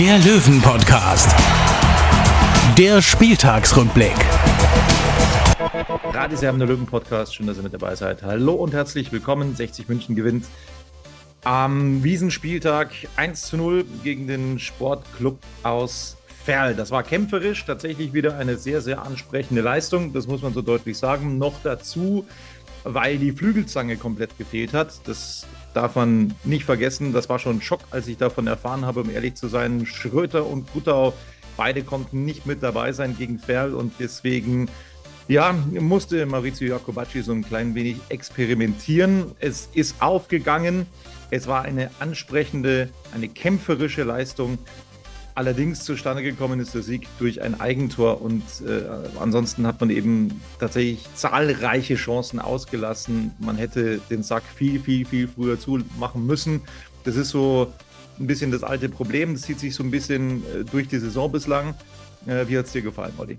der Löwen-Podcast. Der Spieltagsrückblick. Erben, der Löwen-Podcast. Schön, dass ihr mit dabei seid. Hallo und herzlich willkommen. 60 München gewinnt am Wiesenspieltag 1 zu 0 gegen den Sportclub aus Ferl. Das war kämpferisch, tatsächlich wieder eine sehr, sehr ansprechende Leistung. Das muss man so deutlich sagen. Noch dazu, weil die Flügelzange komplett gefehlt hat. Das darf man nicht vergessen. Das war schon ein Schock, als ich davon erfahren habe, um ehrlich zu sein. Schröter und Guttau, beide konnten nicht mit dabei sein gegen Ferl und deswegen ja, musste Maurizio Jacobacci so ein klein wenig experimentieren. Es ist aufgegangen. Es war eine ansprechende, eine kämpferische Leistung. Allerdings zustande gekommen ist der Sieg durch ein Eigentor und äh, ansonsten hat man eben tatsächlich zahlreiche Chancen ausgelassen. Man hätte den Sack viel, viel, viel früher zumachen müssen. Das ist so ein bisschen das alte Problem. Das zieht sich so ein bisschen äh, durch die Saison bislang. Äh, wie hat es dir gefallen, Olli?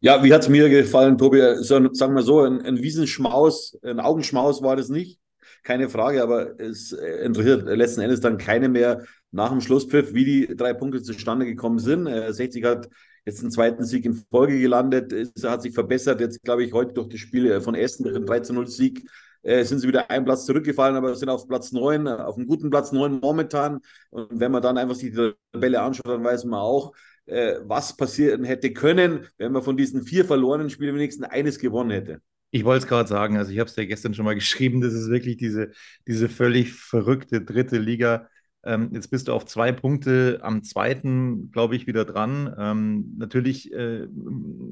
Ja, wie hat es mir gefallen, Tobi? So, sagen wir so, ein, ein Wiesenschmaus, ein Augenschmaus war das nicht keine Frage, aber es interessiert letzten Endes dann keine mehr nach dem Schlusspfiff, wie die drei Punkte zustande gekommen sind. 60 äh, hat jetzt einen zweiten Sieg in Folge gelandet, es hat sich verbessert. Jetzt, glaube ich, heute durch das Spiel von Essen, durch den 13-0-Sieg, äh, sind sie wieder einen Platz zurückgefallen, aber sind auf Platz 9, auf einem guten Platz 9 momentan. Und wenn man dann einfach sich die Tabelle anschaut, dann weiß man auch, äh, was passieren hätte können, wenn man von diesen vier verlorenen Spielen wenigstens eines gewonnen hätte. Ich wollte es gerade sagen, also ich habe es ja gestern schon mal geschrieben, das ist wirklich diese, diese völlig verrückte dritte Liga. Ähm, jetzt bist du auf zwei Punkte am zweiten, glaube ich, wieder dran. Ähm, natürlich äh,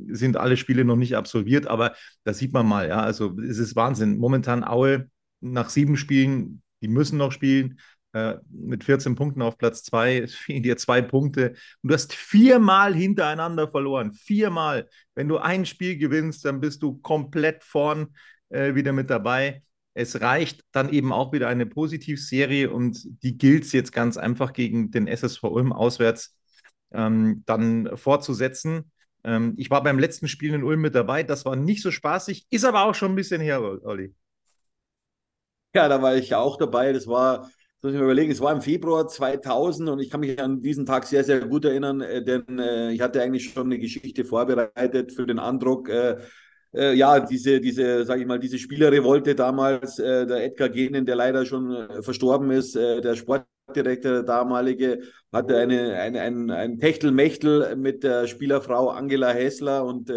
sind alle Spiele noch nicht absolviert, aber da sieht man mal, ja, also es ist Wahnsinn. Momentan Aue nach sieben Spielen, die müssen noch spielen, äh, mit 14 Punkten auf Platz 2, fehlen dir zwei Punkte. Und du hast viermal hintereinander verloren. Viermal. Wenn du ein Spiel gewinnst, dann bist du komplett vorn äh, wieder mit dabei. Es reicht dann eben auch wieder eine Positivserie und die gilt es jetzt ganz einfach gegen den SSV Ulm auswärts ähm, dann fortzusetzen. Ähm, ich war beim letzten Spiel in Ulm mit dabei, das war nicht so spaßig, ist aber auch schon ein bisschen her, Olli. Ja, da war ich auch dabei. Das war muss ich mir überlegen, es war im Februar 2000 und ich kann mich an diesen Tag sehr, sehr gut erinnern, äh, denn äh, ich hatte eigentlich schon eine Geschichte vorbereitet für den Andruck. Äh, äh, ja, diese, diese, sage ich mal, diese Spielerrevolte damals, äh, der Edgar Genen, der leider schon äh, verstorben ist, der Sportdirektor, der damalige, hatte eine, eine, ein, ein Techtelmechtel mit der Spielerfrau Angela Hessler und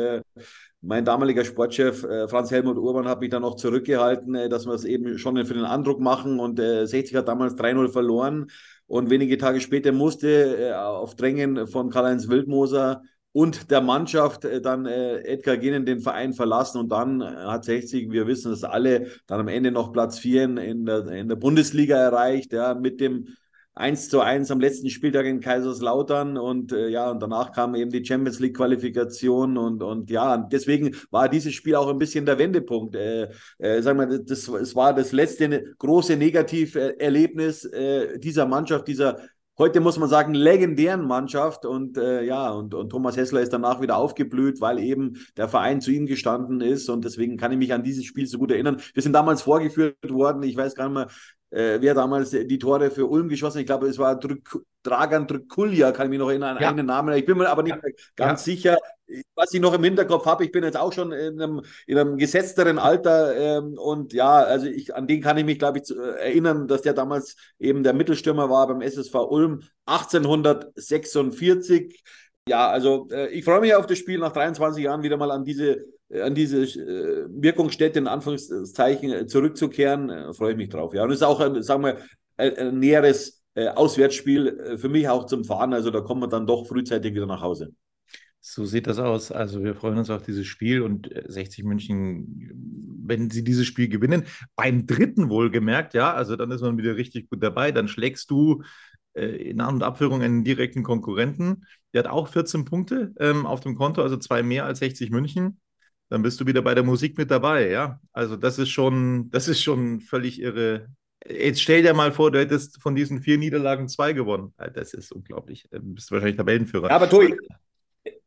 mein damaliger Sportchef äh, Franz Helmut Urban hat mich dann noch zurückgehalten, äh, dass wir es eben schon für den Andruck machen. Und äh, 60 hat damals 3-0 verloren. Und wenige Tage später musste äh, auf Drängen von Karl-Heinz Wildmoser und der Mannschaft äh, dann äh, Edgar Genen den Verein verlassen. Und dann hat 60, wir wissen es alle, dann am Ende noch Platz 4 in, in, der, in der Bundesliga erreicht, ja, mit dem 1 zu 1 am letzten Spieltag in Kaiserslautern und äh, ja, und danach kam eben die Champions League Qualifikation und, und ja, deswegen war dieses Spiel auch ein bisschen der Wendepunkt. Äh, äh, sagen wir, das, es war das letzte große Negativerlebnis äh, dieser Mannschaft, dieser heute muss man sagen, legendären Mannschaft. Und äh, ja, und, und Thomas Hessler ist danach wieder aufgeblüht, weil eben der Verein zu ihm gestanden ist. Und deswegen kann ich mich an dieses Spiel so gut erinnern. Wir sind damals vorgeführt worden, ich weiß gar nicht mehr, äh, wer damals die Tore für Ulm geschossen hat. Ich glaube, es war Drück, Dragan Drükulja, kann ich mich noch erinnern, ja. einen Namen. Ich bin mir aber nicht ja. ganz ja. sicher. Was ich noch im Hinterkopf habe, ich bin jetzt auch schon in einem, in einem gesetzteren Alter ähm, und ja, also ich, an den kann ich mich, glaube ich, äh, erinnern, dass der damals eben der Mittelstürmer war beim SSV Ulm 1846. Ja, also äh, ich freue mich auf das Spiel nach 23 Jahren wieder mal an diese an diese äh, Wirkungsstätte in Anführungszeichen äh, zurückzukehren, äh, freue ich mich drauf. Ja, und es ist auch, ein, sagen wir, ein, näheres äh, Auswärtsspiel äh, für mich auch zum Fahren. Also da kommen wir dann doch frühzeitig wieder nach Hause. So sieht das aus. Also wir freuen uns auf dieses Spiel und 60 München, wenn sie dieses Spiel gewinnen, beim dritten wohlgemerkt, ja, also dann ist man wieder richtig gut dabei. Dann schlägst du äh, in An- und Abführung einen direkten Konkurrenten. Der hat auch 14 Punkte ähm, auf dem Konto, also zwei mehr als 60 München. Dann bist du wieder bei der Musik mit dabei, ja. Also das ist schon, das ist schon völlig irre. Jetzt stell dir mal vor, du hättest von diesen vier Niederlagen zwei gewonnen. Das ist unglaublich. Du bist wahrscheinlich Tabellenführer. Ja, aber Tobi,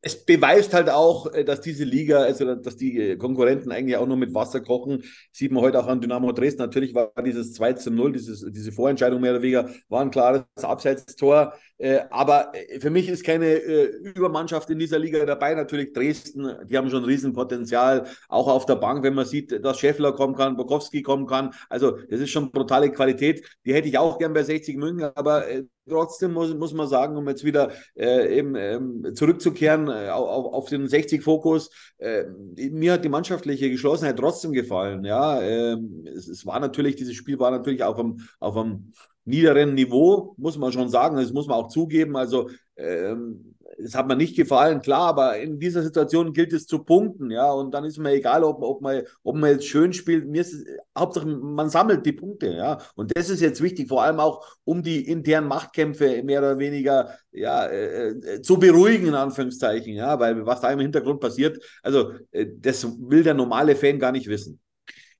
es beweist halt auch, äh, dass diese Liga, also dass die äh, Konkurrenten eigentlich auch nur mit Wasser kochen. Sieht man heute auch an Dynamo Dresden. Natürlich war dieses 2 zu 0, dieses, diese Vorentscheidung mehr oder weniger, war ein klares Abseitstor. Äh, aber für mich ist keine Übermannschaft in dieser Liga dabei. Natürlich Dresden, die haben schon ein Riesenpotenzial. Auch auf der Bank, wenn man sieht, dass Scheffler kommen kann, Bokowski kommen kann. Also, das ist schon brutale Qualität. Die hätte ich auch gern bei 60 München, aber trotzdem muss, muss man sagen, um jetzt wieder äh, eben ähm, zurückzukehren äh, auf, auf den 60-Fokus, äh, mir hat die mannschaftliche Geschlossenheit trotzdem gefallen. Ja, ähm, es, es, war natürlich, dieses Spiel war natürlich auf einem, auf einem niederen Niveau, muss man schon sagen, das muss man auch zugeben. Also ähm, es hat mir nicht gefallen, klar, aber in dieser Situation gilt es zu punkten, ja, und dann ist mir egal, ob, ob, man, ob man jetzt schön spielt, mir ist es, Hauptsache, man sammelt die Punkte, ja, und das ist jetzt wichtig, vor allem auch, um die internen Machtkämpfe mehr oder weniger, ja, äh, äh zu beruhigen, in Anführungszeichen, ja, weil was da im Hintergrund passiert, also, äh, das will der normale Fan gar nicht wissen.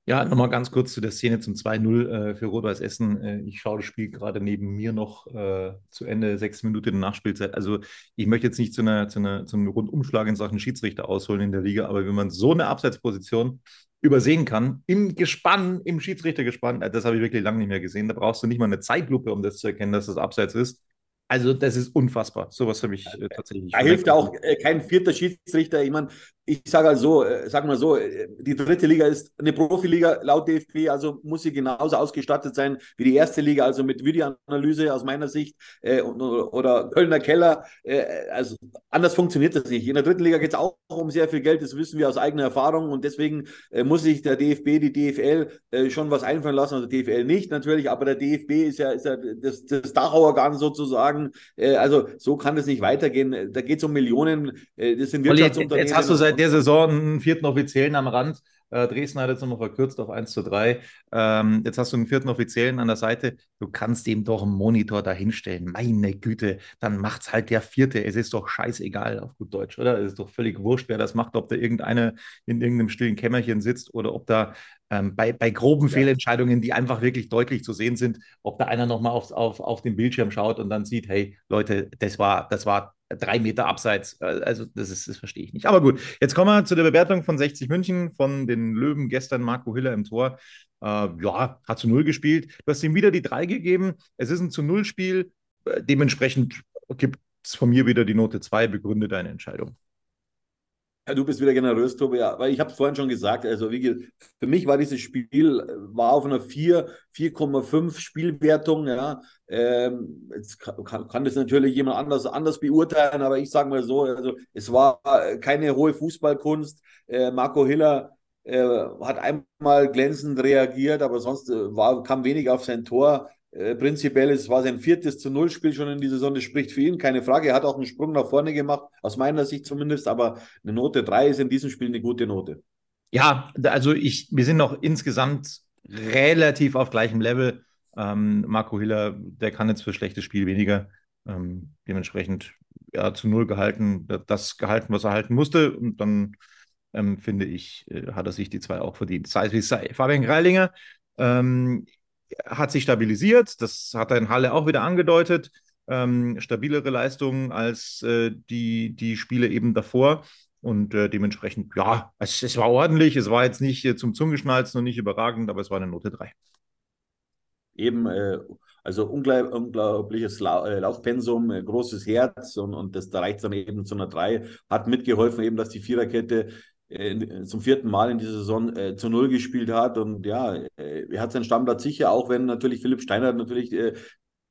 Ja, nochmal ganz kurz zu der Szene zum 2-0 äh, für Rot-Weiß Essen. Äh, ich schaue das Spiel gerade neben mir noch äh, zu Ende, sechs Minuten in Nachspielzeit. Also ich möchte jetzt nicht zu, einer, zu, einer, zu einem Rundumschlag in Sachen Schiedsrichter ausholen in der Liga, aber wenn man so eine Abseitsposition übersehen kann, im Gespann, im Schiedsrichtergespann, äh, das habe ich wirklich lange nicht mehr gesehen. Da brauchst du nicht mal eine Zeitlupe, um das zu erkennen, dass das Abseits ist. Also, das ist unfassbar. Sowas habe ich äh, tatsächlich. Da hilft auch äh, kein vierter Schiedsrichter. Ich meine, ich sage also, äh, sag mal so, äh, die dritte Liga ist eine Profiliga laut DFB, also muss sie genauso ausgestattet sein wie die erste Liga, also mit Videoanalyse aus meiner Sicht äh, oder Kölner Keller. Äh, also anders funktioniert das nicht. In der dritten Liga geht es auch um sehr viel Geld, das wissen wir aus eigener Erfahrung und deswegen äh, muss sich der DFB, die DFL äh, schon was einfallen lassen, also DFL nicht natürlich, aber der DFB ist ja, ist ja das, das Dachauergarten sozusagen. also so kann es nicht weitergehen. Da geht es um Millionen. das sind Wirtschaftsunternehmen. Jetzt hast du seit der Saison einen vierten Offiziellen am Rand. Äh, Dresden hat jetzt nochmal verkürzt auf 1 zu 3. Ähm, jetzt hast du einen vierten Offiziellen an der Seite. Du kannst ihm doch einen Monitor dahinstellen. Meine Güte, dann macht es halt der vierte. Es ist doch scheißegal auf gut Deutsch, oder? Es ist doch völlig wurscht, wer das macht, ob da irgendeiner in irgendeinem stillen Kämmerchen sitzt oder ob da ähm, bei, bei groben ja. Fehlentscheidungen, die einfach wirklich deutlich zu sehen sind, ob da einer nochmal auf, auf, auf den Bildschirm schaut und dann sieht, hey, Leute, das war, das war drei Meter abseits. Äh, also, das, ist, das verstehe ich nicht. Aber gut, jetzt kommen wir zu der Bewertung von 60 München, von den Löwen. Gestern Marco Hiller im Tor. Äh, ja, hat zu Null gespielt. Du hast ihm wieder die drei gegeben. Es ist ein zu Null-Spiel. Äh, dementsprechend gibt es von mir wieder die Note 2. Begründe deine Entscheidung. Ja, du bist wieder generös, Tobi. Ja, weil ich habe es vorhin schon gesagt, also wie, für mich war dieses Spiel war auf einer 4, 4,5 Spielwertung. Ja. Ähm, jetzt kann, kann, das natürlich jemand anders, anders beurteilen, aber ich sage mal so, also es war keine hohe Fußballkunst. Äh, Marco Hiller äh, hat einmal glänzend reagiert, aber sonst äh, war, kam wenig auf sein Tor. Äh, prinzipiell es war sein viertes zu Null Spiel schon in dieser Saison. Das spricht für ihn, keine Frage. Er hat auch einen Sprung nach vorne gemacht, aus meiner Sicht zumindest. Aber eine Note 3 ist in diesem Spiel eine gute Note. Ja, also ich, wir sind noch insgesamt relativ auf gleichem Level. Ähm, Marco Hiller, der kann jetzt für schlechtes Spiel weniger. Ähm, dementsprechend ja, zu Null gehalten, das gehalten, was er halten musste. Und dann ähm, finde ich, äh, hat er sich die zwei auch verdient. Sei es wie sei. Fabian Greilinger, ähm, hat sich stabilisiert. Das hat er in Halle auch wieder angedeutet. Ähm, stabilere Leistungen als äh, die, die Spiele eben davor. Und äh, dementsprechend, ja, es, es, war ordentlich. Es war jetzt nicht äh, zum Zungeschnalzen und nicht überragend, aber es war eine Note 3. Eben, äh, also unglaub, unglaubliches La äh, Laufpensum, äh, großes Herz und, und das da reicht dann eben zu einer 3. Hat mitgeholfen, eben, dass die Viererkette äh, zum vierten Mal in dieser Saison äh, zu Null gespielt hat. Und ja, äh, er hat seinen Stammplatz sicher, auch wenn natürlich Philipp Steiner natürlich äh,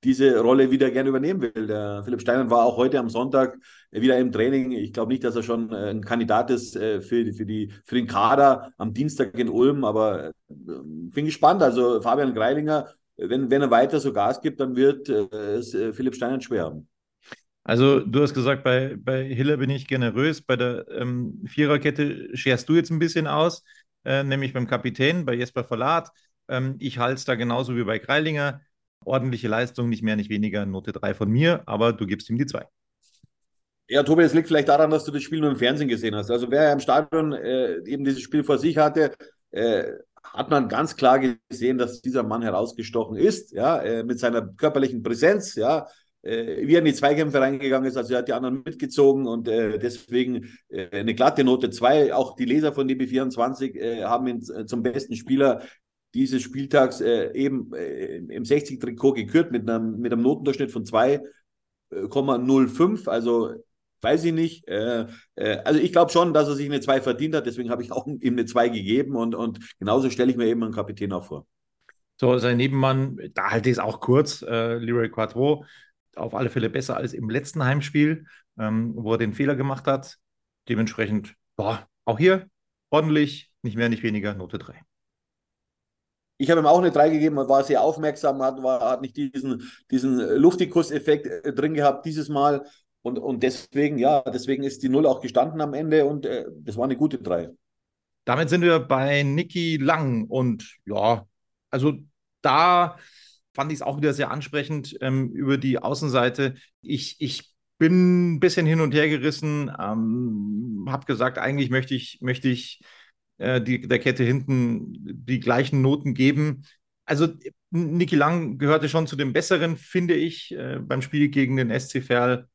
diese Rolle wieder gerne übernehmen will. Der Philipp Steiner war auch heute am Sonntag wieder im Training. Ich glaube nicht, dass er schon ein Kandidat ist für, für, die, für den Kader am Dienstag in Ulm, aber bin gespannt. Also Fabian Greilinger, wenn, wenn er weiter so Gas gibt, dann wird es Philipp Steiner schwer haben. Also du hast gesagt, bei, bei Hiller bin ich generös. Bei der ähm, Viererkette scherst du jetzt ein bisschen aus, äh, nämlich beim Kapitän, bei Jesper Verlat. Ähm, ich halte es da genauso wie bei Kreilinger. Ordentliche Leistung, nicht mehr, nicht weniger, Note 3 von mir, aber du gibst ihm die 2. Ja, Tobi, es liegt vielleicht daran, dass du das Spiel nur im Fernsehen gesehen hast. Also wer im Stadion äh, eben dieses Spiel vor sich hatte, äh, hat man ganz klar gesehen, dass dieser Mann herausgestochen ist, ja, äh, mit seiner körperlichen Präsenz, ja, äh, wie er in die Zweikämpfe reingegangen ist, also er hat die anderen mitgezogen und äh, deswegen äh, eine glatte Note 2. Auch die Leser von DB24 äh, haben ihn zum besten Spieler dieses Spieltags äh, eben äh, im 60-Trikot gekürt mit einem, mit einem Notendurchschnitt von 2,05. Also weiß ich nicht. Äh, äh, also ich glaube schon, dass er sich eine 2 verdient hat, deswegen habe ich auch ihm eine 2 gegeben und, und genauso stelle ich mir eben einen Kapitän auch vor. So, sein Nebenmann, da halte ich es auch kurz, äh, Leroy Quattro, auf alle Fälle besser als im letzten Heimspiel, ähm, wo er den Fehler gemacht hat. Dementsprechend, boah, auch hier ordentlich, nicht mehr, nicht weniger, Note 3. Ich habe ihm auch eine 3 gegeben und war sehr aufmerksam, hat, war, hat nicht diesen, diesen Luftikus-Effekt äh, drin gehabt dieses Mal. Und, und deswegen, ja, deswegen ist die Null auch gestanden am Ende und äh, das war eine gute 3. Damit sind wir bei Niki Lang und ja, also da fand ich es auch wieder sehr ansprechend ähm, über die Außenseite. Ich, ich bin ein bisschen hin und her gerissen, ähm, habe gesagt, eigentlich möchte ich, möchte ich äh, die, der Kette hinten die gleichen Noten geben. Also Niki Lang gehörte schon zu den Besseren, finde ich, äh, beim Spiel gegen den SC Verl.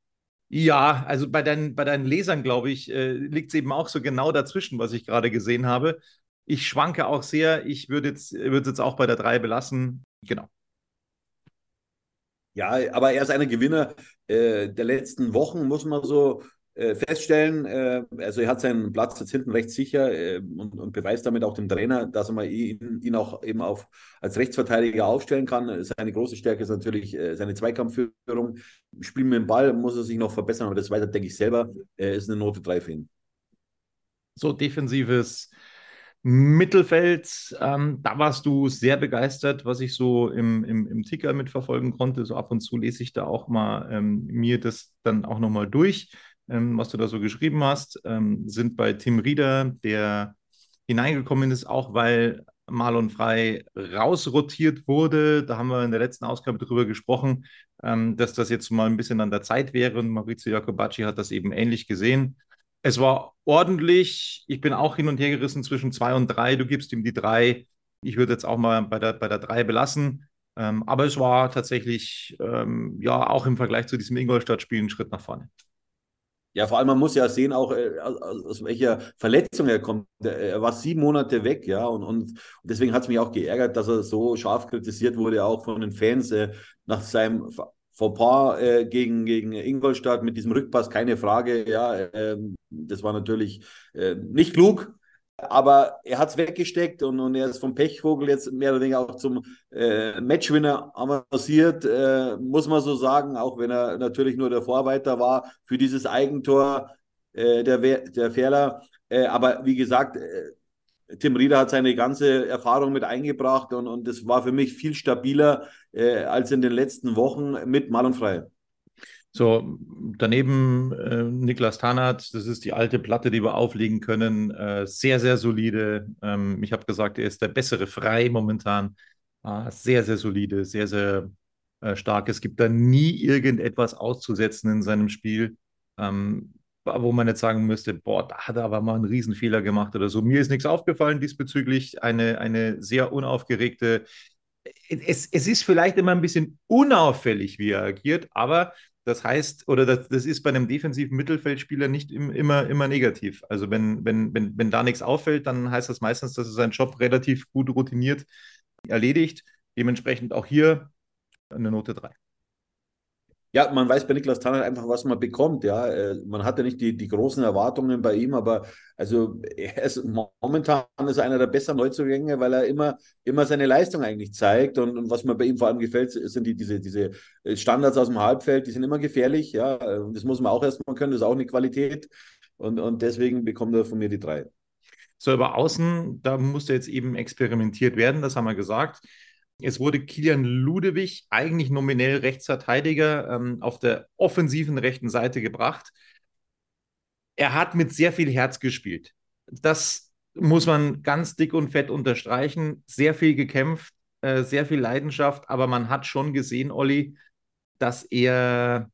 Ja, also bei deinen, bei deinen Lesern, glaube ich, äh, liegt es eben auch so genau dazwischen, was ich gerade gesehen habe. Ich schwanke auch sehr. Ich würde jetzt, würde jetzt auch bei der 3 belassen. Genau. Ja, aber er ist einer Gewinner äh, der letzten Wochen, muss man so äh, feststellen. Äh, also er hat seinen Platz jetzt hinten recht sicher äh, und, und, beweist damit auch dem Trainer, dass mal ihn, ihn auch eben auf, als Rechtsverteidiger aufstellen kann. Seine große Stärke ist natürlich äh, seine Zweikampfführung. Spielen mit dem Ball muss er sich noch verbessern, aber das weiter denke ich selber. Er ist eine Note 3 für ihn. So defensives Mittelfeld, ähm, da warst du sehr begeistert, was ich so im, im, im Ticker mitverfolgen konnte. So ab und zu lese ich da auch mal ähm, mir das dann auch nochmal durch, ähm, was du da so geschrieben hast. Ähm, sind bei Tim Rieder, der hineingekommen ist, auch weil Marlon Frei rausrotiert wurde. Da haben wir in der letzten Ausgabe darüber gesprochen, ähm, dass das jetzt mal ein bisschen an der Zeit wäre. Und Maurizio Jacobacci hat das eben ähnlich gesehen. Es war ordentlich. Ich bin auch hin und her gerissen zwischen zwei und drei. Du gibst ihm die drei. Ich würde jetzt auch mal bei der, bei der drei belassen. Ähm, aber es war tatsächlich, ähm, ja, auch im Vergleich zu diesem Ingolstadt-Spiel ein Schritt nach vorne. Ja, vor allem, man muss ja sehen, auch äh, aus welcher Verletzung er kommt. Er war sieben Monate weg, ja, und, und deswegen hat es mich auch geärgert, dass er so scharf kritisiert wurde, auch von den Fans äh, nach seinem Fauxpas äh, gegen, gegen Ingolstadt mit diesem Rückpass, keine Frage. Ja, äh, das war natürlich äh, nicht klug, aber er hat es weggesteckt und, und er ist vom Pechvogel jetzt mehr oder weniger auch zum äh, Matchwinner avanciert, äh, muss man so sagen, auch wenn er natürlich nur der Vorarbeiter war für dieses Eigentor äh, der, der Ferler. aber wie gesagt, Tim Rieder hat seine ganze Erfahrung mit eingebracht und, und das war für mich viel stabiler äh, als in den letzten Wochen mit Mal Frei. So, daneben äh, Niklas Tanat, das ist die alte Platte, die wir auflegen können. Äh, sehr, sehr solide. Ähm, ich habe gesagt, er ist der bessere Frei momentan. Äh, sehr, sehr solide, sehr, sehr äh, stark. Es gibt da nie irgendetwas auszusetzen in seinem Spiel. Ähm, wo man jetzt sagen müsste, boah, da hat er aber mal einen Riesenfehler gemacht oder so. Mir ist nichts aufgefallen diesbezüglich. Eine, eine sehr unaufgeregte. Es, es ist vielleicht immer ein bisschen unauffällig, wie er agiert, aber das heißt, oder das, das ist bei einem defensiven Mittelfeldspieler nicht im, immer, immer negativ. Also wenn, wenn, wenn, wenn da nichts auffällt, dann heißt das meistens, dass er seinen Job relativ gut routiniert erledigt. Dementsprechend auch hier eine Note 3. Ja, man weiß bei Niklas Tanner einfach, was man bekommt. Ja, äh, man hatte nicht die, die großen Erwartungen bei ihm, aber also er ist momentan ist einer der besseren Neuzugänge, weil er immer, immer seine Leistung eigentlich zeigt. Und, und was mir bei ihm vor allem gefällt, sind die, diese, diese Standards aus dem Halbfeld, die sind immer gefährlich. Ja, das muss man auch erstmal können, das ist auch eine Qualität. Und, und deswegen bekommt er von mir die drei. So, über außen, da musste jetzt eben experimentiert werden, das haben wir gesagt. Es wurde Kilian Ludewig, eigentlich nominell Rechtsverteidiger, ähm, auf der offensiven rechten Seite gebracht. Er hat mit sehr viel Herz gespielt. Das muss man ganz dick und fett unterstreichen. Sehr viel gekämpft, äh, sehr viel Leidenschaft, aber man hat schon gesehen, Olli, dass er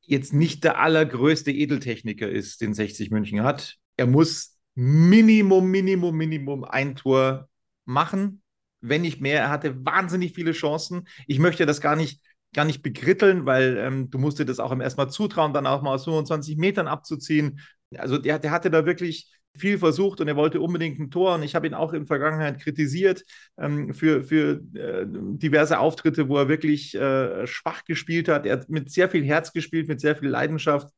jetzt nicht der allergrößte Edeltechniker ist, den 60 München hat. Er muss Minimum, Minimum, Minimum ein Tor machen, wenn nicht mehr. Er hatte wahnsinnig viele Chancen. Ich möchte das gar nicht, gar nicht begritteln, weil ähm, du musst dir das auch im ersten Mal zutrauen, dann auch mal aus 25 Metern abzuziehen. Also der, der hatte da wirklich viel versucht und er wollte unbedingt ein Tor. Und ich habe ihn auch in Vergangenheit kritisiert ähm, für, für äh, diverse Auftritte, wo er wirklich äh, schwach gespielt hat. Er hat mit sehr viel Herz gespielt, mit sehr viel Leidenschaft.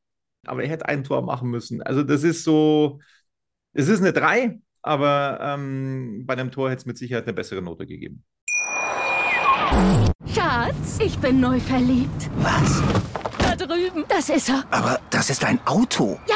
Aber er hätte ein Tor machen müssen. Also das ist so, es ist eine 3, aber ähm, bei einem Tor hätte es mit Sicherheit eine bessere Note gegeben. Schatz, ich bin neu verliebt. Was? Da drüben. Das ist er. Aber das ist ein Auto. Ja,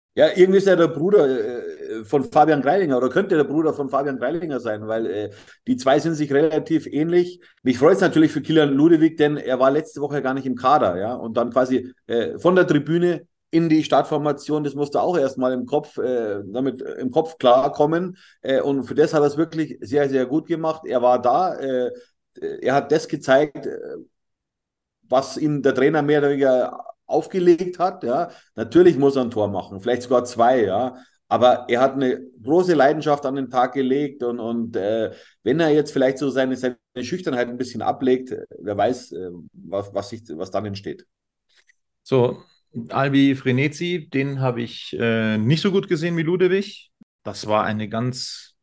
Ja, irgendwie ist er der Bruder äh, von Fabian Greilinger oder könnte der Bruder von Fabian Greilinger sein, weil äh, die zwei sind sich relativ ähnlich. Mich freut es natürlich für Kilian Ludewig, denn er war letzte Woche gar nicht im Kader, ja, und dann quasi äh, von der Tribüne in die Startformation, das musste auch erstmal im Kopf, äh, damit äh, im Kopf klarkommen. Äh, und für das hat er es wirklich sehr, sehr gut gemacht. Er war da, äh, er hat das gezeigt, äh, was ihm der Trainer mehr oder weniger aufgelegt hat. Ja, natürlich muss er ein Tor machen, vielleicht sogar zwei. Ja, aber er hat eine große Leidenschaft an den Tag gelegt und, und äh, wenn er jetzt vielleicht so seine, seine Schüchternheit ein bisschen ablegt, wer weiß, äh, was, was, sich, was dann entsteht. So, Albi Frenetzi, den habe ich äh, nicht so gut gesehen wie Ludewig. Das war eine ganz,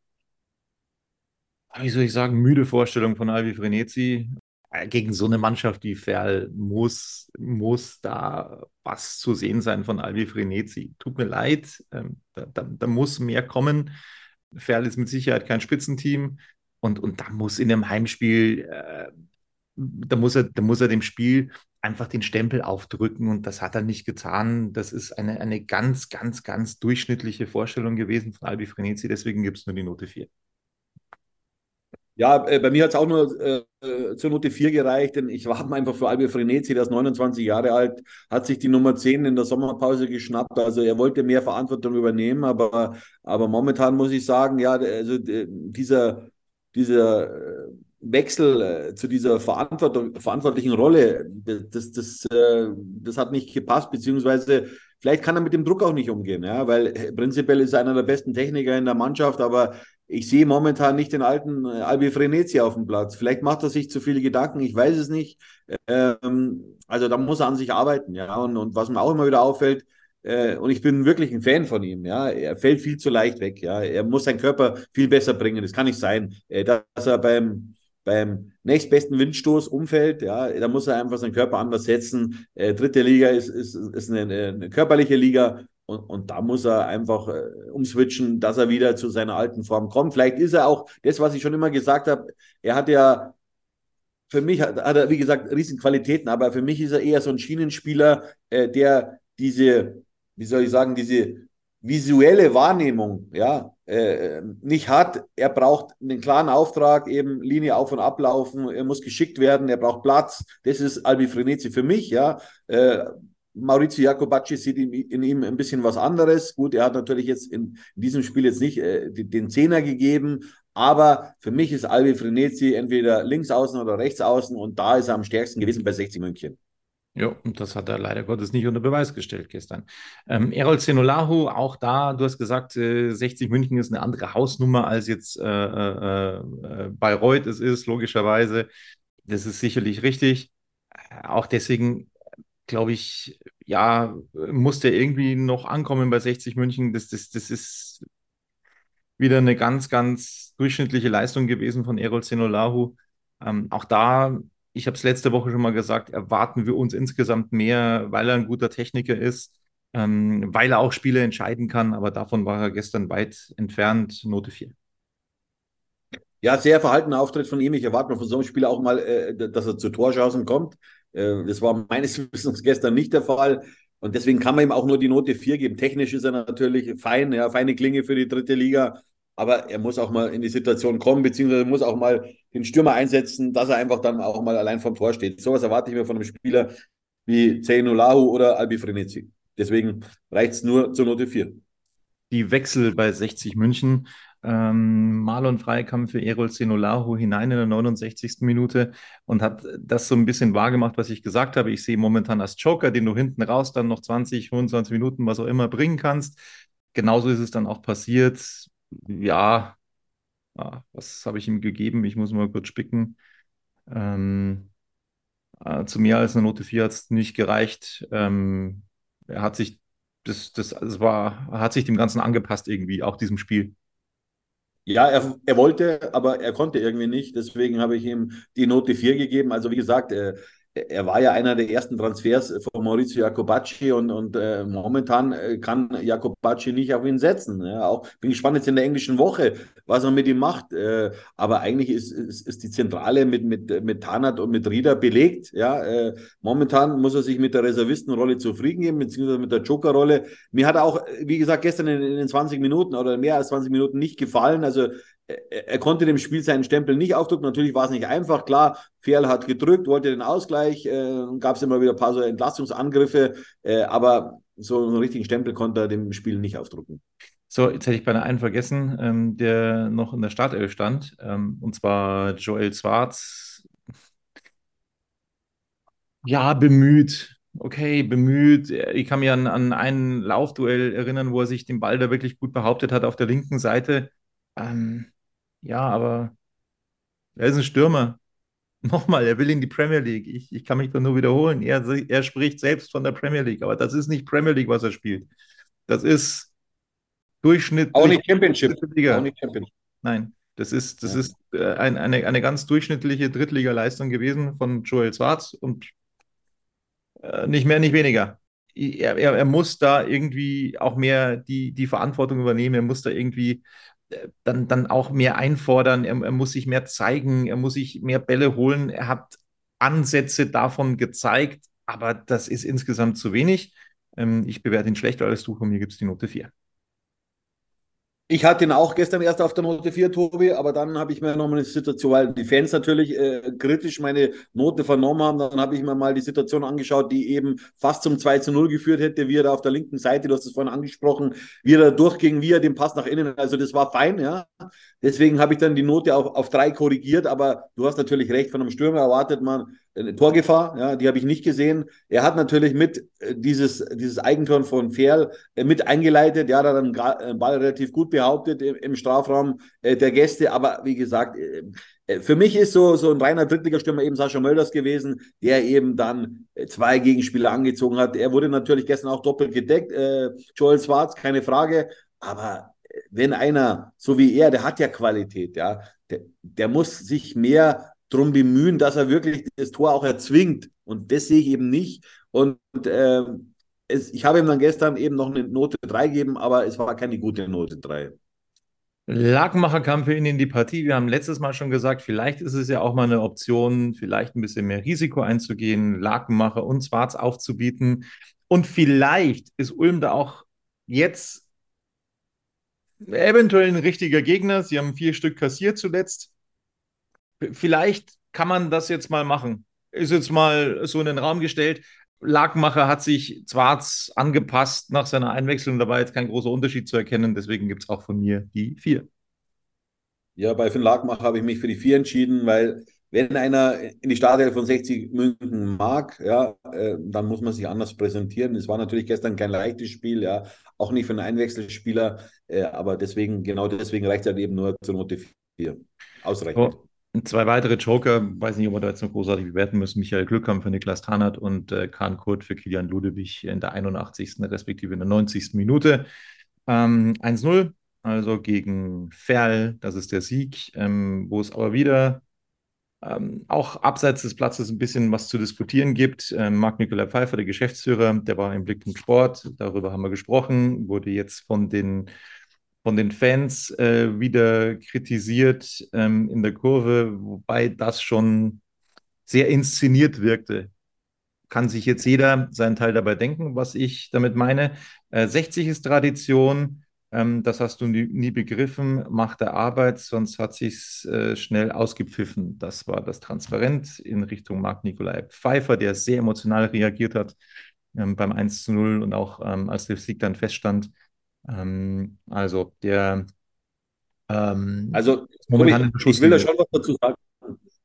wie soll ich sagen, müde Vorstellung von Albi Frenetzi. Äh, gegen so eine Mannschaft wie Ferl muss, muss da was zu sehen sein von Albi Frenetzi. Tut mir leid, ähm, da, da, da, muss mehr kommen. Ferl ist mit Sicherheit kein Spitzenteam und, und da muss in einem Heimspiel, äh, da, muss er, da muss er dem Spiel einfach den Stempel aufdrücken und das hat er nicht getan. Das ist eine, eine ganz, ganz, ganz durchschnittliche Vorstellung gewesen von Albi Frenetzi, deswegen gibt es nur die Note 4. Ja, äh, bei mir hat es auch nur äh, zur Note 4 gereicht, denn ich war einfach für Albi Frenetzi, der ist 29 Jahre alt, hat sich die Nummer 10 in der Sommerpause geschnappt. Also er wollte mehr Verantwortung übernehmen, aber, aber momentan muss ich sagen, ja, also dieser, dieser äh, Wechsel äh, zu dieser verantwortlichen Rolle, das, das, das, das hat nicht gepasst, beziehungsweise vielleicht kann er mit dem Druck auch nicht umgehen, ja, weil prinzipiell ist er einer der besten Techniker in der Mannschaft, aber ich sehe momentan nicht den alten äh, Albi Frenetzi auf dem Platz. Vielleicht macht er sich zu viele Gedanken, ich weiß es nicht. Ähm, also da muss er an sich arbeiten, ja. Und, und was mir auch immer wieder auffällt, äh, und ich bin wirklich ein Fan von ihm, ja. Er fällt viel zu leicht weg, ja. Er muss seinen Körper viel besser bringen. Das kann nicht sein, äh, dass er beim beim nächstbesten Windstoß umfällt, ja, da muss er einfach seinen Körper anders setzen. Äh, dritte Liga ist, ist, ist eine, eine körperliche Liga und, und da muss er einfach äh, umswitchen, dass er wieder zu seiner alten Form kommt. Vielleicht ist er auch das, was ich schon immer gesagt habe. Er hat ja, für mich hat, hat er, wie gesagt, riesen Qualitäten, aber für mich ist er eher so ein Schienenspieler, äh, der diese, wie soll ich sagen, diese visuelle Wahrnehmung, ja, äh, nicht hat. Er braucht einen klaren Auftrag, eben Linie auf und ablaufen. Er muss geschickt werden. Er braucht Platz. Das ist Albi Frenetzi für mich, ja. Äh, Maurizio Jacobacci sieht in, in, ihm ein bisschen was anderes. Gut, er hat natürlich jetzt in, in diesem Spiel jetzt nicht äh, den Zehner gegeben, aber für mich ist Albi Frenetzi entweder links außen oder rechts außen und da ist er am stärksten gewesen bei 60 München. Ja, und das hat er leider Gottes nicht unter Beweis gestellt gestern. Ähm, Errol Zenolahu, auch da, du hast gesagt, äh, 60 München ist eine andere Hausnummer als jetzt äh, äh, äh Bayreuth es ist, logischerweise. Das ist sicherlich richtig. Äh, auch deswegen glaube ich, ja, musste irgendwie noch ankommen bei 60 München. Das, das, das ist wieder eine ganz, ganz durchschnittliche Leistung gewesen von Erol Zenolahu. Ähm, auch da, ich habe es letzte Woche schon mal gesagt, erwarten wir uns insgesamt mehr, weil er ein guter Techniker ist, ähm, weil er auch Spiele entscheiden kann, aber davon war er gestern weit entfernt, Note 4. Ja, sehr verhaltener Auftritt von ihm. Ich erwarte mal von so einem Spieler auch mal, äh, dass er zu Torchancen kommt. Äh, das war meines Wissens gestern nicht der Fall. Und deswegen kann man ihm auch nur die Note 4 geben. Technisch ist er natürlich fein, ja, feine Klinge für die dritte Liga. Aber er muss auch mal in die Situation kommen, beziehungsweise muss auch mal den Stürmer einsetzen, dass er einfach dann auch mal allein vom Tor steht. Sowas erwarte ich mir von einem Spieler wie Zeynulahu oder Albi Frenici. Deswegen reicht es nur zur Note 4. Die Wechsel bei 60 München ähm, Marlon Frey kam für Erol Zenolahu hinein in der 69. Minute und hat das so ein bisschen wahrgemacht, was ich gesagt habe. Ich sehe momentan als Joker, den du hinten raus dann noch 20, 25 Minuten, was auch immer bringen kannst. Genauso ist es dann auch passiert. Ja, ah, was habe ich ihm gegeben? Ich muss mal kurz spicken. Ähm, äh, zu mehr als eine Note 4 hat es nicht gereicht. Ähm, er hat sich das, das, das war, hat sich dem Ganzen angepasst irgendwie, auch diesem Spiel. Ja, er, er wollte, aber er konnte irgendwie nicht. Deswegen habe ich ihm die Note 4 gegeben. Also wie gesagt, äh, er war ja einer der ersten Transfers von Maurizio Jacobacci und, und äh, momentan äh, kann Jacobacci nicht auf ihn setzen. Ja, auch bin gespannt jetzt in der englischen Woche, was er mit ihm macht. Äh, aber eigentlich ist, ist, ist die Zentrale mit, mit, mit Tanat und mit Rieder belegt. Ja, äh, momentan muss er sich mit der Reservistenrolle zufrieden geben, beziehungsweise mit der Jokerrolle. Mir hat er auch, wie gesagt, gestern in, in den 20 Minuten oder mehr als 20 Minuten nicht gefallen. Also er, konnte dem Spiel seinen Stempel nicht aufdrücken. Natürlich war es nicht einfach. Klar, Ferl hat gedrückt, wollte den Ausgleich, äh, gab es immer wieder ein paar so Entlastungsangriffe, äh, aber so einen richtigen Stempel konnte er dem Spiel nicht aufdrücken. So, jetzt hätte ich beinahe einen vergessen, ähm, der noch in der Startelf stand, ähm, und zwar Joel Schwarz. Ja, bemüht. Okay, bemüht. Ich kann mich an, an ein Laufduell erinnern, wo er sich den Ball da wirklich gut behauptet hat auf der linken Seite. Ähm, ja, aber er ist ein Stürmer. Nochmal, er will in die Premier League. Ich, ich kann mich da nur wiederholen. Er, er spricht selbst von der Premier League, aber das ist nicht Premier League, was er spielt. Das ist Durchschnitt. Auch nicht Championship. Liga. Auch nicht Championship. Nein, das ist, das ja. ist äh, ein, eine, eine ganz durchschnittliche Drittliga-Leistung gewesen von Joel Schwarz und äh, nicht mehr, nicht weniger. Er, er, er muss da irgendwie auch mehr die, die Verantwortung übernehmen. Er muss da irgendwie dann, dann auch mehr einfordern, er, er, muss sich mehr zeigen, er muss sich mehr Bälle holen. Er hat Ansätze davon gezeigt, aber das ist insgesamt zu wenig. Ähm, ich bewerte ihn schlechter als du, von mir gibt es die Note 4. Ich hatte ihn auch gestern erst auf der Note 4, Tobi, aber dann habe ich mir nochmal eine Situation, weil die Fans natürlich äh, kritisch meine Note vernommen haben, dann habe ich mir mal die Situation angeschaut, die eben fast zum 2 zu 0 geführt hätte, wie er da auf der linken Seite, du hast es vorhin angesprochen, wie er da durchging, wie er den Pass nach innen, also das war fein, ja. Deswegen habe ich dann die Note auf, auf 3 korrigiert, aber du hast natürlich recht, von einem Stürmer erwartet man Torgefahr, ja, die habe ich nicht gesehen. Er hat natürlich mit äh, dieses, dieses Eigentor von Ferl äh, mit eingeleitet. Ja, da hat den Ball relativ gut behauptet im, im Strafraum äh, der Gäste. Aber wie gesagt, für mich ist so, so ein reiner Drittligastürmer eben Sascha Mölders gewesen, der eben dann zwei Gegenspieler angezogen hat. Er wurde natürlich gestern auch doppelt gedeckt. Joel Schwarz, keine Frage. Aber wenn einer, so wie er, der hat ja Qualität, ja, der, der muss sich mehr darum bemühen, dass er wirklich das Tor auch erzwingt. Und das sehe ich eben nicht. Und äh, es, ich habe ihm dann gestern eben noch eine Note 3 gegeben, aber es war keine gute Note 3. Lagenmacher kam für ihn in die Partie. Wir haben letztes Mal schon gesagt, vielleicht ist es ja auch mal eine Option, vielleicht ein bisschen mehr Risiko einzugehen, Lagenmacher und Schwarz aufzubieten. Und vielleicht ist Ulm da auch jetzt eventuell ein richtiger Gegner. Sie haben vier Stück kassiert zuletzt vielleicht kann man das jetzt mal machen. Ist jetzt mal so in den Raum gestellt. Lagmacher hat sich zwar angepasst nach seiner Einwechslung, da war jetzt kein großer Unterschied zu erkennen, deswegen gibt es auch von mir die vier. Ja, bei Finn Lagmacher habe ich mich für die vier entschieden, weil wenn einer in die Startelf von 60 München mag, ja, äh, dann muss man sich anders präsentieren. Es war natürlich gestern kein leichtes Spiel, ja, auch nicht für einen Einwechselspieler, äh, aber deswegen, genau deswegen reicht es halt eben nur zur Note 4. Ausreichend. Oh. Zwei weitere Joker, weiß nicht, ob wir da jetzt noch großartig bewerten müssen. Michael Glückkamp für Niklas Tarnert und äh, Kahn Kurt für Kilian Ludewig in der 81. respektive in der 90. Minute. Ähm, 1-0, also gegen Ferl, das ist der Sieg, ähm, wo es aber wieder ähm, auch abseits des Platzes ein bisschen was zu diskutieren gibt. Ähm, Marc-Nikolai Pfeiffer, der Geschäftsführer, der war im Blick im Sport, darüber haben wir gesprochen, wurde jetzt von den, von den Fans äh, wieder kritisiert ähm, in der Kurve, wobei das schon sehr inszeniert wirkte. Kann sich jetzt jeder seinen Teil dabei denken, was ich damit meine. Äh, 60 ist Tradition. Ähm, das hast du nie, nie, begriffen, macht der Arbeit, sonst hat sich äh, schnell ausgepfiffen. Das war das Transparent in Richtung Marc-Nikolai Pfeiffer, der sehr emotional reagiert hat ähm, beim 1 zu 0 und auch ähm, als der Sieg dann feststand. Ähm, also der ähm, also momentan ich, ich will da schon was dazu sagen.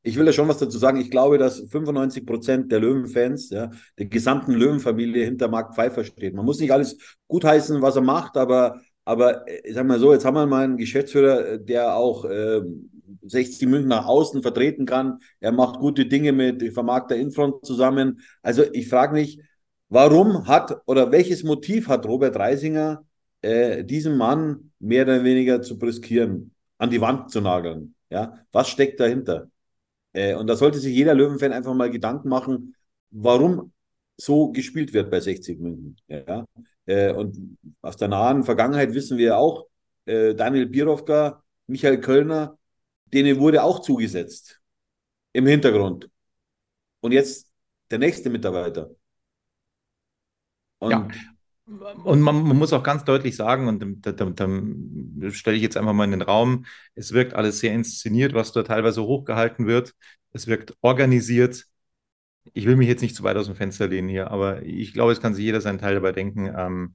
Ich will da schon was dazu sagen. Ich glaube, dass 95 Prozent der Löwenfans, ja, der gesamten Löwenfamilie hinter Marc Pfeiffer steht. Man muss nicht alles gutheißen, was er macht, aber aber ich äh, sag mal so, jetzt haben wir mal einen Geschäftsführer, äh, der auch äh, 60 München nach außen vertreten kann. Er macht gute Dinge mit Vermarkter Infront zusammen. Also ich frage mich, warum hat oder welches Motiv hat Robert Reisinger, äh, diesen Mann mehr oder weniger zu briskieren, an die Wand zu nageln? Ja, was steckt dahinter? Äh, und da sollte sich jeder Löwenfan einfach mal Gedanken machen, warum so gespielt wird bei 60 München. Ja? Äh, und aus der nahen Vergangenheit wissen wir auch, äh, Daniel Birovka, Michael Kölner, denen wurde auch zugesetzt im Hintergrund. Und jetzt der nächste Mitarbeiter. Und ja. Und man, man, muss auch ganz deutlich sagen, und da, da, da stelle ich jetzt einfach mal in den Raum, es wirkt alles sehr inszeniert, was da teilweise hochgehalten wird. Es wirkt organisiert ich will mich jetzt nicht zu weit aus dem Fenster lehnen hier, aber ich glaube, es kann sich jeder seinen Teil dabei denken, ähm,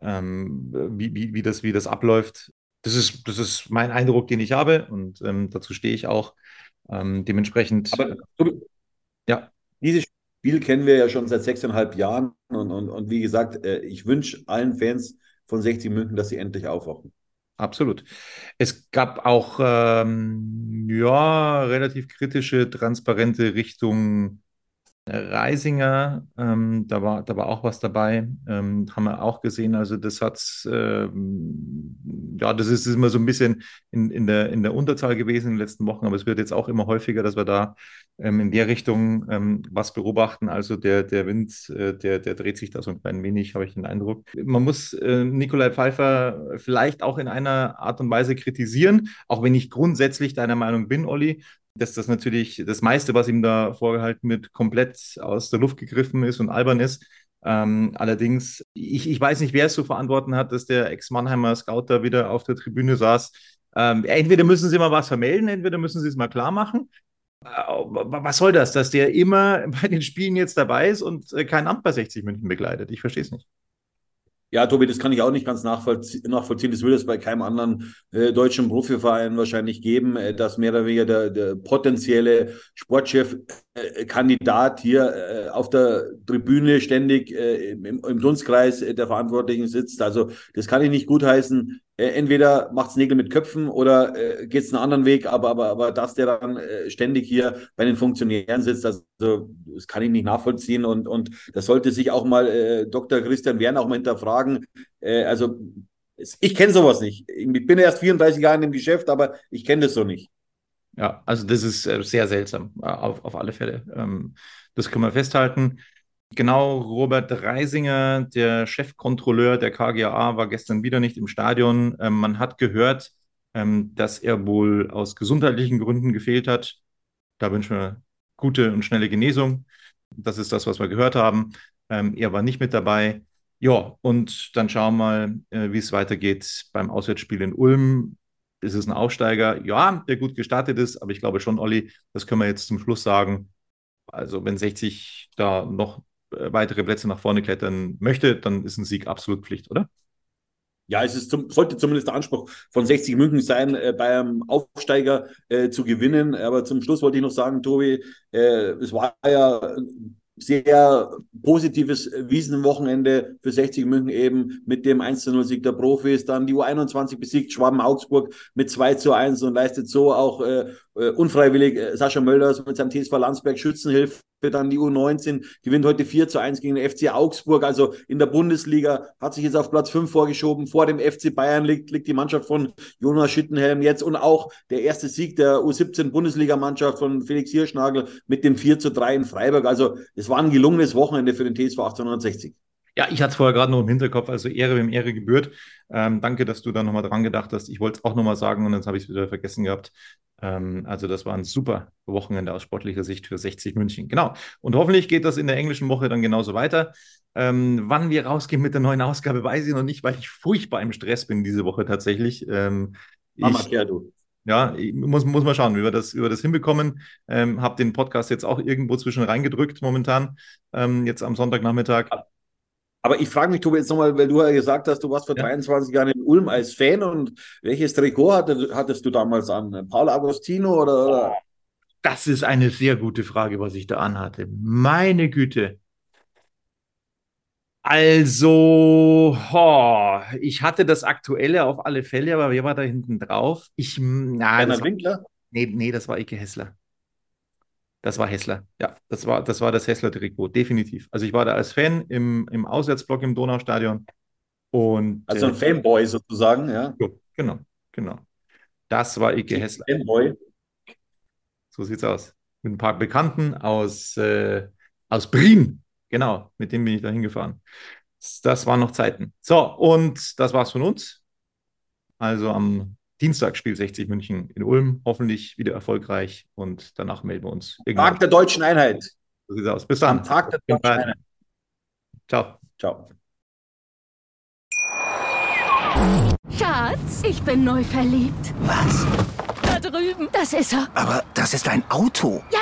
ähm, wie, wie, wie, das, wie das abläuft. Das ist, das ist mein Eindruck, den ich habe und ähm, dazu stehe ich auch. Ähm, dementsprechend. Aber ja. Dieses Spiel kennen wir ja schon seit sechseinhalb Jahren und, und, und wie gesagt, äh, ich wünsche allen Fans von 60 München, dass sie endlich aufwachen. Absolut. Es gab auch ähm, ja, relativ kritische, transparente Richtungen Reisinger, ähm, da, war, da war auch was dabei, ähm, haben wir auch gesehen. Also das hat, ähm, ja, das ist, ist, immer so ein bisschen in, in, der, in der Unterzahl gewesen in den letzten Wochen, aber es wird jetzt auch immer häufiger, dass wir da ähm, in der Richtung ähm, was beobachten. Also der, der Wind, äh, der, der dreht sich da so ein klein wenig, habe ich den Eindruck. Man muss äh, Nikolai Pfeiffer vielleicht auch in einer Art und Weise kritisieren, auch wenn ich grundsätzlich deiner Meinung bin, Olli, dass das natürlich das meiste, was ihm da vorgehalten wird, komplett aus der Luft gegriffen ist und albern ist. Ähm, allerdings, ich, ich weiß nicht, wer es zu verantworten hat, dass der Ex-Mannheimer Scout da wieder auf der Tribüne saß. Ähm, entweder müssen sie mal was vermelden, entweder müssen sie es mal klar machen. Äh, was soll das, dass der immer bei den Spielen jetzt dabei ist und äh, kein Amt bei 60 München begleitet? Ich verstehe es nicht. Ja, Tobi, das kann ich auch nicht ganz nachvollziehen. Das würde es bei keinem anderen äh, deutschen Profiverein wahrscheinlich geben, äh, dass mehr oder weniger der, der potenzielle Sportchef-Kandidat äh, hier äh, auf der Tribüne ständig äh, im, im Dunstkreis der Verantwortlichen sitzt. Also das kann ich nicht gutheißen. Äh, entweder macht es Nägel mit Köpfen oder äh, geht es einen anderen Weg, aber, aber, aber dass der dann äh, ständig hier bei den Funktionären sitzt, also, das kann ich nicht nachvollziehen und, und das sollte sich auch mal äh, Dr. Christian Wern auch mal hinterfragen. Äh, also ich kenne sowas nicht. Ich bin erst 34 Jahre im Geschäft, aber ich kenne das so nicht. Ja, also das ist äh, sehr seltsam, auf, auf alle Fälle. Ähm, das können wir festhalten. Genau, Robert Reisinger, der Chefkontrolleur der KGA, war gestern wieder nicht im Stadion. Ähm, man hat gehört, ähm, dass er wohl aus gesundheitlichen Gründen gefehlt hat. Da wünschen wir gute und schnelle Genesung. Das ist das, was wir gehört haben. Er war nicht mit dabei. Ja, und dann schauen wir mal, äh, wie es weitergeht beim Auswärtsspiel in Ulm. Ist es ein Aufsteiger? Ja, der gut gestartet ist, aber ich glaube schon, Olli, das können wir jetzt zum Schluss sagen. Also, wenn 60 da noch äh, weitere Plätze nach vorne klettern möchte, dann ist ein Sieg absolut Pflicht, oder? Ja, es ist zum, sollte zumindest der Anspruch von 60 München sein, äh, bei einem Aufsteiger äh, zu gewinnen. Aber zum Schluss wollte ich noch sagen, Tobi, äh, es war ja sehr positives Wiesenwochenende für 60 München eben mit dem 1-0-Sieg der Profis, dann die U21 besiegt Schwaben Augsburg mit 2 zu 1 und leistet so auch äh, äh, unfreiwillig äh, Sascha Mölders mit seinem TSV Landsberg Schützenhilfe dann die U19, gewinnt heute 4 zu 1 gegen den FC Augsburg. Also in der Bundesliga hat sich jetzt auf Platz 5 vorgeschoben. Vor dem FC Bayern liegt, liegt die Mannschaft von Jonas Schüttenhelm jetzt und auch der erste Sieg der U17 Bundesligamannschaft von Felix Hirschnagel mit dem 4 zu 3 in Freiburg. Also es war ein gelungenes Wochenende für den TSV 1860. Ja, ich hatte es vorher gerade noch im Hinterkopf, also Ehre, wem Ehre gebührt. Ähm, danke, dass du da nochmal dran gedacht hast. Ich wollte es auch nochmal sagen und jetzt habe ich es wieder vergessen gehabt. Ähm, also das war ein super Wochenende aus sportlicher Sicht für 60 München. Genau. Und hoffentlich geht das in der englischen Woche dann genauso weiter. Ähm, wann wir rausgehen mit der neuen Ausgabe, weiß ich noch nicht, weil ich furchtbar im Stress bin diese Woche tatsächlich. Ähm, Mama, ich, ja, du. Ja, ich muss, muss mal schauen, wie wir das, wir das hinbekommen. Ähm, habe den Podcast jetzt auch irgendwo zwischen reingedrückt momentan, ähm, jetzt am Sonntagnachmittag. Aber ich frage mich, Tobi, jetzt nochmal, weil du ja gesagt hast, du warst vor Ja. 23 Jahren in Ulm als Fan und welches Trikot hattest, hattest du damals an? Paul Agostino oder? oder? Das ist eine sehr gute Frage, was ich da anhatte. Meine Güte. Also, ho, ich hatte das Aktuelle auf alle Fälle, aber wer war da hinten drauf? Ich, na, das Bernhard Winkler? nee, nee, das war Ike Hessler. Das war Hessler. Ja, das war, das war das Hessler-Trikot, definitiv. Also ich war da als Fan im, im Auswärtsblock im Donaustadion und Also ein äh, Fanboy sozusagen, ja. jo, genau, genau. Das war Ike Hessler. Fanboy. So sieht's aus. Mit ein paar Bekannten aus, äh, aus Brien. Genau, mit dem bin ich da hingefahren. Das waren noch Zeiten. So, und das war's von uns. Also am Dienstag spielt 60 München in Ulm. Hoffentlich wieder erfolgreich. Und danach melden wir uns. Tag der deutschen Einheit. So sieht's aus. Bis Am dann. Tag der deutschen Einheit. Ciao. Ciao. Schatz, ich bin neu verliebt. Was? Da drüben. Das ist er. Aber das ist ein Auto. Ja,